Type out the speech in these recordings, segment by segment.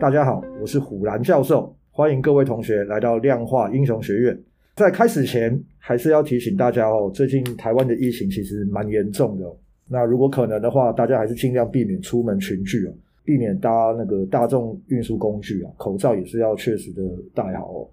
大家好，我是虎兰教授，欢迎各位同学来到量化英雄学院。在开始前，还是要提醒大家哦，最近台湾的疫情其实蛮严重的。那如果可能的话，大家还是尽量避免出门群聚哦，避免搭那个大众运输工具啊，口罩也是要确实的戴好哦。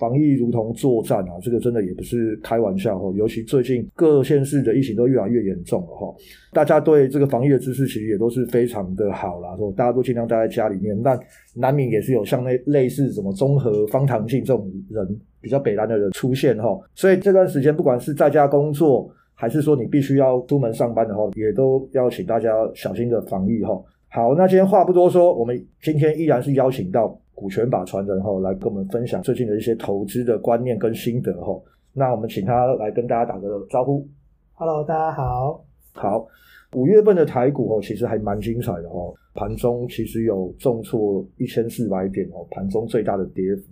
防疫如同作战啊，这个真的也不是开玩笑哈。尤其最近各县市的疫情都越来越严重了哈，大家对这个防疫的知识其实也都是非常的好啦，说大家都尽量待在家里面，但难免也是有像那类似什么综合、方糖镜这种人比较北烂的人出现哈。所以这段时间不管是在家工作，还是说你必须要出门上班的话，也都要请大家小心的防疫哈。好，那今天话不多说，我们今天依然是邀请到。股权法传人哈，来跟我们分享最近的一些投资的观念跟心得哈。那我们请他来跟大家打个招呼。Hello，大家好。好，五月份的台股哦，其实还蛮精彩的哦。盘中其实有重挫一千四百点哦，盘中最大的跌幅。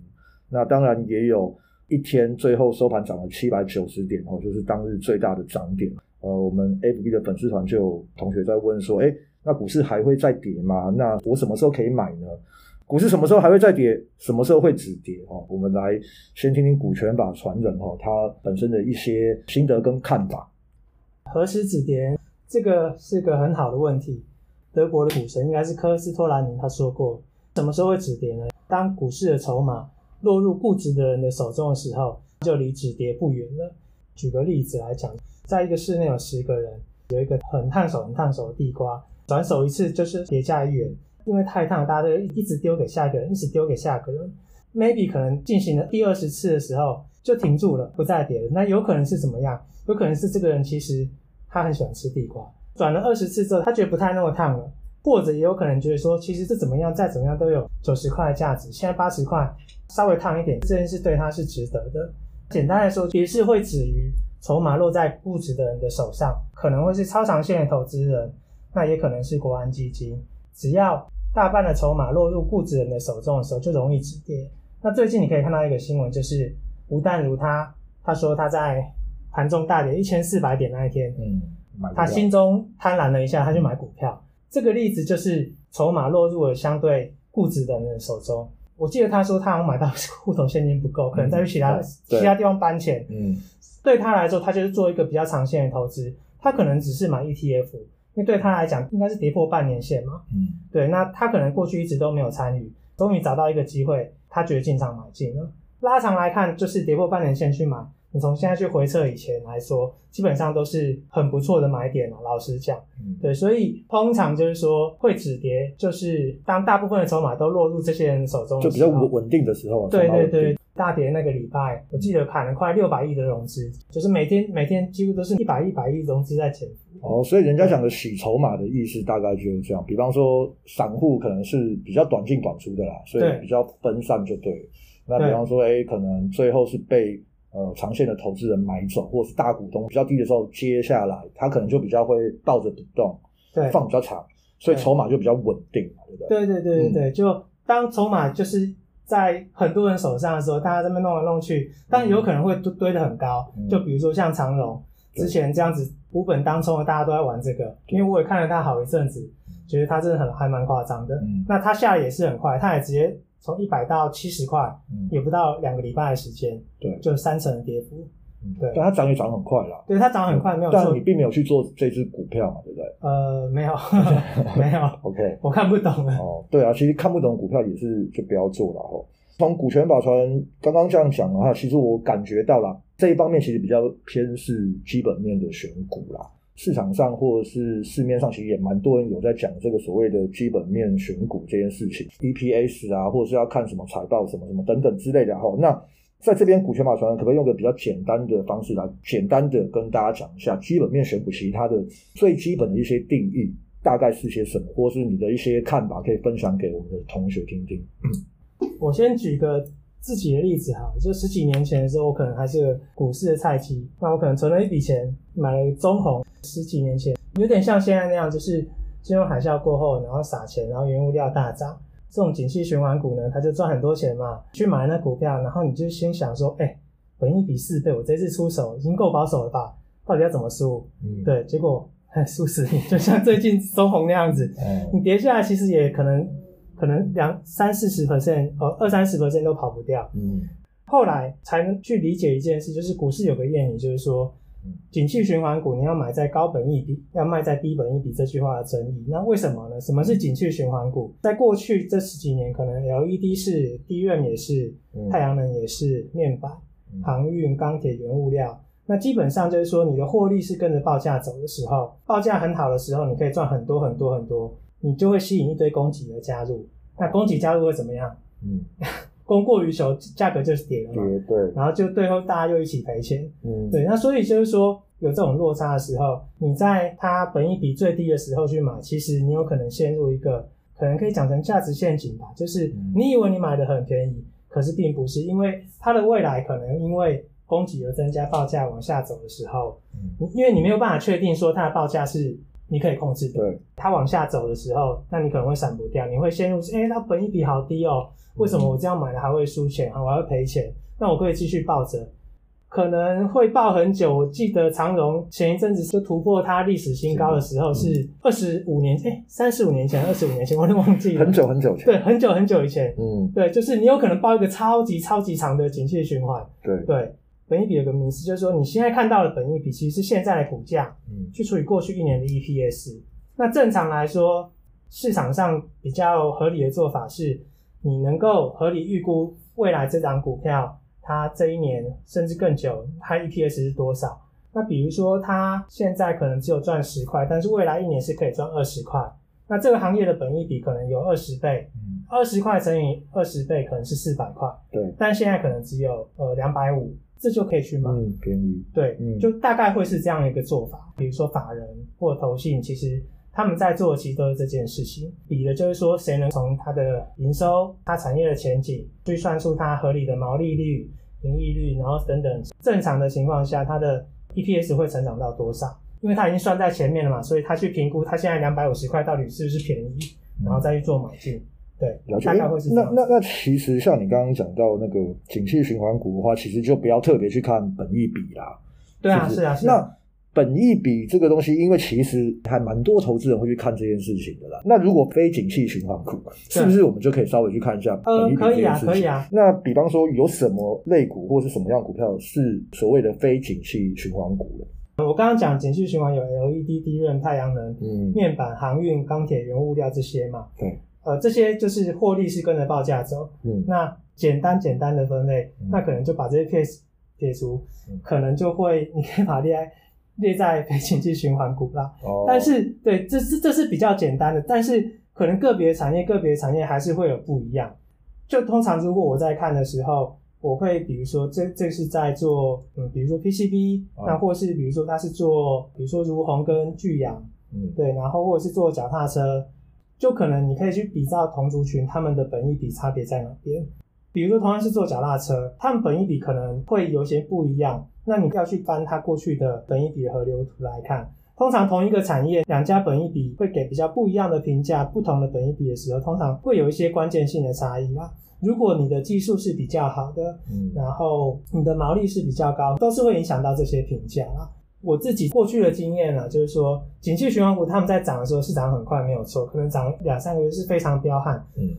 那当然也有一天最后收盘涨了七百九十点哦，就是当日最大的涨点。呃，我们 FB 的粉丝团就有同学在问说，哎，那股市还会再跌吗？那我什么时候可以买呢？股市什么时候还会再跌？什么时候会止跌？哦，我们来先听听股权法传人哈，他本身的一些心得跟看法。何时止跌？这个是个很好的问题。德国的股神应该是科斯托兰尼，他说过，什么时候会止跌呢？当股市的筹码落入固执的人的手中的时候，就离止跌不远了。举个例子来讲，在一个室内有十个人，有一个很烫手、很烫手的地瓜，转手一次就是跌价一元。因为太烫，大家都一直丢给下一个人，一直丢给下一个人。Maybe 可能进行了第二十次的时候就停住了，不再跌了。那有可能是怎么样？有可能是这个人其实他很喜欢吃地瓜，转了二十次之后，他觉得不太那么烫了，或者也有可能觉得说，其实这怎么样，再怎么样都有九十块的价值，现在八十块稍微烫一点，这件事对他是值得的。简单来说，也是会止于筹码落在固执的人的手上，可能会是超长线的投资人，那也可能是国安基金，只要。大半的筹码落入固执人的手中的时候，就容易止跌。那最近你可以看到一个新闻，就是吴淡如他他说他在盘中大跌一千四百点那一天，嗯，他心中贪婪了一下，他就买股票。这个例子就是筹码落入了相对固执的人的手中。我记得他说他好像买到户头现金不够，可能再去其他、嗯、其他地方搬钱。嗯，对他来说，他就是做一个比较长线的投资，他可能只是买 ETF。因为对他来讲，应该是跌破半年线嘛。嗯，对，那他可能过去一直都没有参与，终于找到一个机会，他觉得进场买进了。拉长来看，就是跌破半年线去买。你从现在去回测以前来说，基本上都是很不错的买点了。老实讲，嗯，对，所以通常就是说会止跌，就是当大部分的筹码都落入这些人手中，就比较稳稳定的时候。对对对，大跌那个礼拜，我记得砍了快六百亿的融资，就是每天每天几乎都是一百亿、一百亿融资在减。哦，所以人家讲的洗筹码的意思大概就是这样。比方说，散户可能是比较短进短出的啦，所以比较分散就对了。那比方说，哎，可能最后是被。呃，长线的投资人买走，或者是大股东比较低的时候接下来，他可能就比较会抱着不动，对，放比较长，所以筹码就比较稳定嘛，对不对？对对对对对，嗯、就当筹码就是在很多人手上的时候，大家这边弄来弄去，但有可能会堆堆得很高，嗯、就比如说像长荣之前这样子无本当中的，大家都在玩这个，因为我也看了他好一阵子，觉得他真的很还蛮夸张的。嗯、那他下来也是很快，他也直接。从一百到七十块，嗯，也不到两个礼拜的时间，对，就三成的跌幅，嗯，对，但它涨也涨很快啦，对，它涨很快，没有错，但你并没有去做这只股票嘛，对不对？呃，没有，没有，OK，我看不懂了。哦，对啊，其实看不懂股票也是就不要做了哈。从股权法传刚刚这样讲的话，其实我感觉到了这一方面其实比较偏是基本面的选股啦。市场上或者是市面上，其实也蛮多人有在讲这个所谓的基本面选股这件事情，EPS 啊，或者是要看什么财报什么什么等等之类的哈。那在这边股权法传可不可以用个比较简单的方式来简单的跟大家讲一下基本面选股其实它的最基本的一些定义大概是些什么，或是你的一些看法可以分享给我们的同学听听。我先举个。自己的例子哈，就十几年前的时候，我可能还是个股市的菜鸡，那我可能存了一笔钱买了中红。十几年前有点像现在那样，就是金融海啸过后，然后撒钱，然后原物料大涨，这种景气循环股呢，它就赚很多钱嘛。去买那股票，然后你就先想说，哎、欸，本一比四倍，我这次出手已经够保守了吧？到底要怎么输？嗯，对，结果输死你，就像最近中红那样子，嗯、你跌下来其实也可能。可能两三四十 percent，呃，二三十 percent 都跑不掉。嗯，后来才能去理解一件事，就是股市有个谚语，就是说，景气循环股你要买在高本益比，要卖在低本益比这句话的争议。那为什么呢？什么是景气循环股？在过去这十几年，可能 LED 是，DRAM 也是，太阳能也是，面板、航运、钢铁、原物料。那基本上就是说，你的获利是跟着报价走的时候，报价很好的时候，你可以赚很多很多很多。你就会吸引一堆供给的加入，那供给加入会怎么样？嗯，供过于求，价格就是跌了嘛。对对。然后就最后大家又一起赔钱。嗯，对。那所以就是说，有这种落差的时候，你在它本益比最低的时候去买，其实你有可能陷入一个可能可以讲成价值陷阱吧。就是你以为你买的很便宜，可是并不是，因为它的未来可能因为供给而增加，报价往下走的时候，嗯，因为你没有办法确定说它的报价是。你可以控制的，对，它往下走的时候，那你可能会闪不掉，你会陷入，哎、欸，它本一比好低哦，为什么我这样买了还会输钱啊？我还会赔钱？那我可以继续抱着，可能会抱很久。我记得长荣前一阵子就突破它历史新高的时候是。二十五年，哎、欸，三十五年前，二十五年前，我都忘记了，很久很久前，对，很久很久以前，嗯，对，就是你有可能抱一个超级超级长的景气循环，对。对。本益比有个名词，就是说你现在看到的本益比，其实是现在的股价，嗯，去除以过去一年的 EPS。那正常来说，市场上比较合理的做法是，你能够合理预估未来这档股票，它这一年甚至更久，它 EPS 是多少？那比如说它现在可能只有赚十块，但是未来一年是可以赚二十块。那这个行业的本益比可能有二十倍，二十块乘以二十倍可能是四百块，对，但现在可能只有呃两百五。这就可以去买，嗯，便宜，对，嗯，就大概会是这样一个做法。比如说法人或投信，其实他们在做的其实都是这件事情，比的就是说谁能从它的营收、它产业的前景去算出它合理的毛利率、盈利率，然后等等。正常的情况下，它的 EPS 会成长到多少？因为它已经算在前面了嘛，所以他去评估它现在两百五十块到底是不是便宜，然后再去做买进。对，了解。那那那其实像你刚刚讲到那个景气循环股的话，其实就不要特别去看本益比啦。对啊，是啊，是啊。那本益比这个东西，因为其实还蛮多投资人会去看这件事情的啦。那如果非景气循环股，是不是我们就可以稍微去看一下本益比这件事情？呃，可以啊，可以啊。那比方说有什么类股或是什么样股票是所谓的非景气循环股的？我刚刚讲景气循环有 LED、DRAM、太阳能、嗯，面板、航运、钢铁、原物料这些嘛？对。呃，这些就是获利是跟着报价走。嗯，那简单简单的分类，嗯、那可能就把这些撇撇除，嗯、可能就会你可以把它列在列在非景气循环股啦。哦，但是对，这是这是比较简单的，但是可能个别产业个别产业还是会有不一样。就通常如果我在看的时候，我会比如说这这是在做嗯，比如说 PCB，、哦、那或是比如说它是做比如说如虹跟巨阳，嗯，对，然后或者是做脚踏车。就可能你可以去比照同族群他们的本益比差别在哪边，比如说同样是做脚踏车，他们本益比可能会有些不一样。那你要去翻它过去的本益比河流图来看，通常同一个产业两家本益比会给比较不一样的评价，不同的本益比的时候，通常会有一些关键性的差异啦。如果你的技术是比较好的，嗯，然后你的毛利是比较高，都是会影响到这些评价啦。我自己过去的经验呢，就是说，景气循环股他们在涨的时候是涨很快，没有错，可能涨两三个月是非常彪悍。嗯。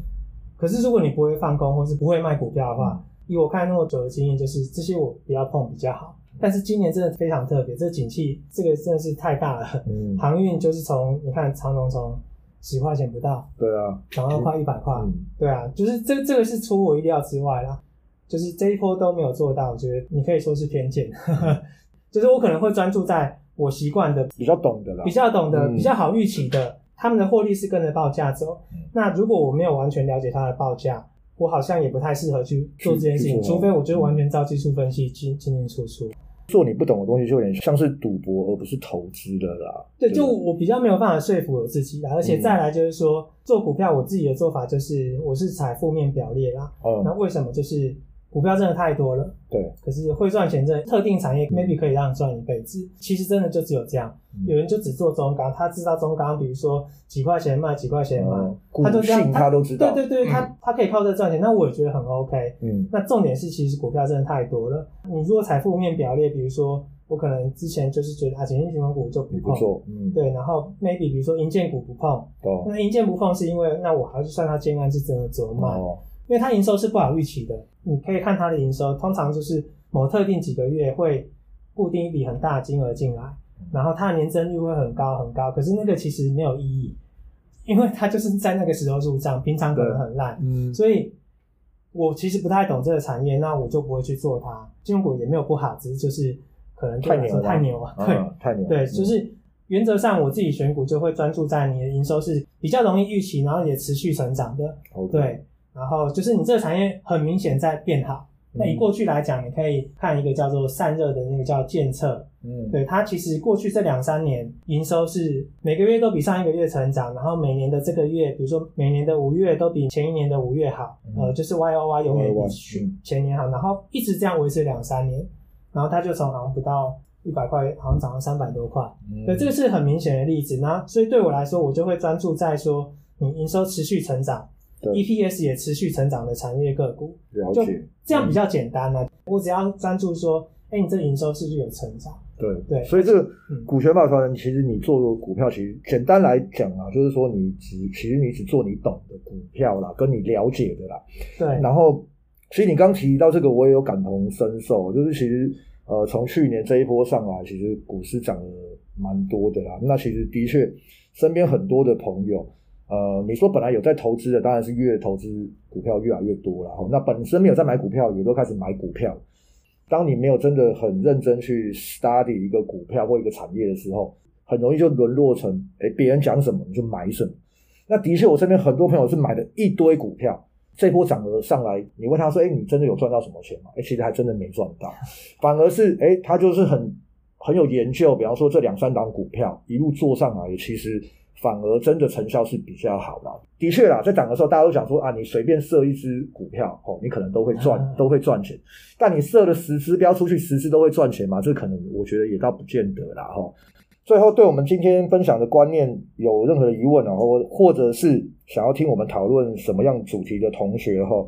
可是如果你不会放空或是不会卖股票的话，以我看那么久的经验，就是这些我不要碰比较好。但是今年真的非常特别，这景气这个真的是太大了。嗯。航运就是从你看长龙从十块钱不到，对啊，涨到快一百块，嗯、对啊，就是这这个是出我意料之外啦，就是这一波都没有做到，我觉得你可以说是偏见。就是我可能会专注在我习惯的比较懂的啦，比较懂的、嗯、比较好预期的，他们的获利是跟着报价走。嗯、那如果我没有完全了解它的报价，我好像也不太适合去做这件事情，除非我就完全照技术分析进进进出出。做你不懂的东西，就有点像是赌博，而不是投资的啦。对，就我比较没有办法说服我自己啦。而且再来就是说，嗯、做股票我自己的做法就是，我是采负面表列啦。嗯，那为什么就是？股票真的太多了，对。可是会赚钱，这特定产业 maybe 可以让你赚一辈子。其实真的就只有这样。有人就只做中钢，他知道中钢，比如说几块钱卖，几块钱卖，他就这样，他都知道。对对对，他他可以靠这赚钱，那我也觉得很 OK。嗯。那重点是，其实股票真的太多了。你如果财富面表列，比如说我可能之前就是觉得啊，景气循环股就不碰，不错，嗯，对，然后 maybe 比如说银建股不碰，哦，那银建不碰是因为那我还是算它建案是真的折卖，哦，因为它营收是不好预期的，你可以看它的营收，通常就是某特定几个月会固定一笔很大的金额进来，然后它的年增率会很高很高，可是那个其实没有意义，因为它就是在那个时候入账，平常可能很烂，嗯，所以。我其实不太懂这个产业，那我就不会去做它。金融股也没有不好，只是就是可能太牛了，太牛了，对，啊、太牛。对，就是原则上我自己选股就会专注在你的营收是比较容易预期，然后也持续成长的。对，然后就是你这个产业很明显在变好。那以过去来讲，你可以看一个叫做散热的那个叫建测，嗯，对，它其实过去这两三年营收是每个月都比上一个月成长，然后每年的这个月，比如说每年的五月都比前一年的五月好，嗯、呃，就是 Y O Y 永远比前年好，然后一直这样维持两三年，然后它就从好像不到一百块，好像涨到三百多块，嗯，对，这个是很明显的例子。那所以对我来说，我就会专注在说你营收持续成长。EPS 也持续成长的产业个股，了解，就这样比较简单呢、啊嗯。我只要专注说，哎、欸，你这营收是不是有成长？对对，所以这个股权法传人，其实你做股票，其实简单来讲啊，就是说你只其实你只做你懂的股票啦，跟你了解的啦。对。然后，其实你刚提到这个，我也有感同身受，就是其实呃，从去年这一波上来，其实股市涨了蛮多的啦。那其实的确，身边很多的朋友。呃，你说本来有在投资的，当然是越投资股票越来越多了。那本身没有在买股票，也都开始买股票。当你没有真的很认真去 study 一个股票或一个产业的时候，很容易就沦落成，哎，别人讲什么你就买什么。那的确，我身边很多朋友是买了一堆股票，这波涨了上来，你问他说，哎，你真的有赚到什么钱吗？哎，其实还真的没赚到，反而是，哎，他就是很很有研究，比方说这两三档股票一路做上来，其实。反而真的成效是比较好的。的确啦，在涨的时候，大家都讲说啊，你随便设一支股票，哦，你可能都会赚，都会赚钱。但你设了十支标出去，十支都会赚钱嘛？这可能我觉得也倒不见得啦，哈。最后，对我们今天分享的观念有任何的疑问啊，或或者是想要听我们讨论什么样主题的同学哈，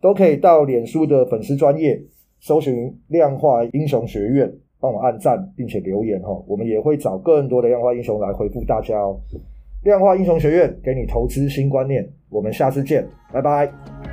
都可以到脸书的粉丝专业搜寻量化英雄学院，帮我按赞并且留言哈，我们也会找更多的量化英雄来回复大家哦。量化英雄学院给你投资新观念，我们下次见，拜拜。